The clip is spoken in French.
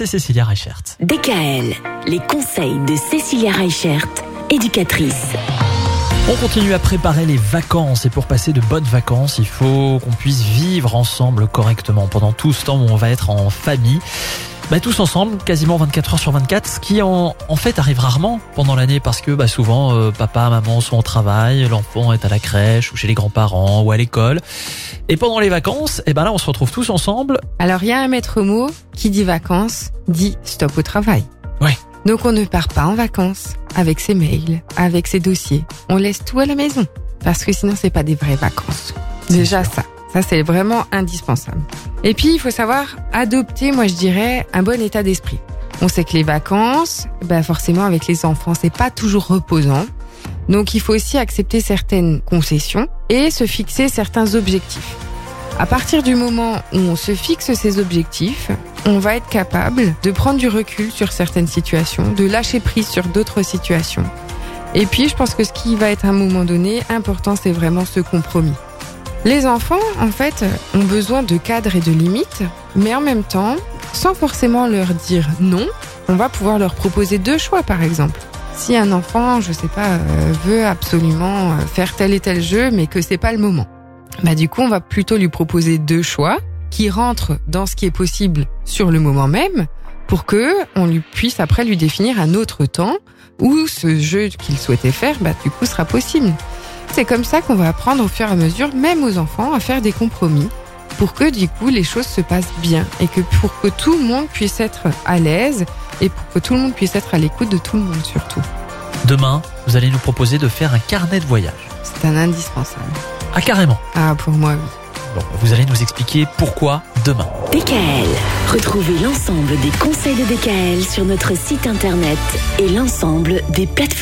c'est Cécilia Reichert. DKL, les conseils de Cécilia Reichert, éducatrice. On continue à préparer les vacances et pour passer de bonnes vacances, il faut qu'on puisse vivre ensemble correctement pendant tout ce temps où on va être en famille. Bah, tous ensemble, quasiment 24 heures sur 24, ce qui en, en fait arrive rarement pendant l'année parce que bah, souvent euh, papa, maman sont au travail, l'enfant est à la crèche ou chez les grands-parents ou à l'école. Et pendant les vacances, et ben là on se retrouve tous ensemble. Alors il y a un maître mot qui dit vacances, dit stop au travail. Ouais. Donc on ne part pas en vacances avec ses mails, avec ses dossiers. On laisse tout à la maison parce que sinon c'est pas des vraies vacances. Déjà ça. Ça, c'est vraiment indispensable. Et puis, il faut savoir adopter, moi, je dirais, un bon état d'esprit. On sait que les vacances, ben forcément, avec les enfants, c'est pas toujours reposant. Donc, il faut aussi accepter certaines concessions et se fixer certains objectifs. À partir du moment où on se fixe ces objectifs, on va être capable de prendre du recul sur certaines situations, de lâcher prise sur d'autres situations. Et puis, je pense que ce qui va être à un moment donné important, c'est vraiment ce compromis. Les enfants, en fait, ont besoin de cadres et de limites, mais en même temps, sans forcément leur dire non, on va pouvoir leur proposer deux choix, par exemple. Si un enfant, je sais pas, euh, veut absolument faire tel et tel jeu, mais que c'est pas le moment, bah du coup, on va plutôt lui proposer deux choix qui rentrent dans ce qui est possible sur le moment même, pour que on lui puisse après lui définir un autre temps où ce jeu qu'il souhaitait faire, bah du coup, sera possible. C'est comme ça qu'on va apprendre au fur et à mesure, même aux enfants, à faire des compromis pour que du coup les choses se passent bien et que pour que tout le monde puisse être à l'aise et pour que tout le monde puisse être à l'écoute de tout le monde surtout. Demain, vous allez nous proposer de faire un carnet de voyage. C'est un indispensable. Ah carrément. Ah pour moi oui. Bon, vous allez nous expliquer pourquoi demain. DKL. Retrouvez l'ensemble des conseils de DKL sur notre site internet et l'ensemble des plateformes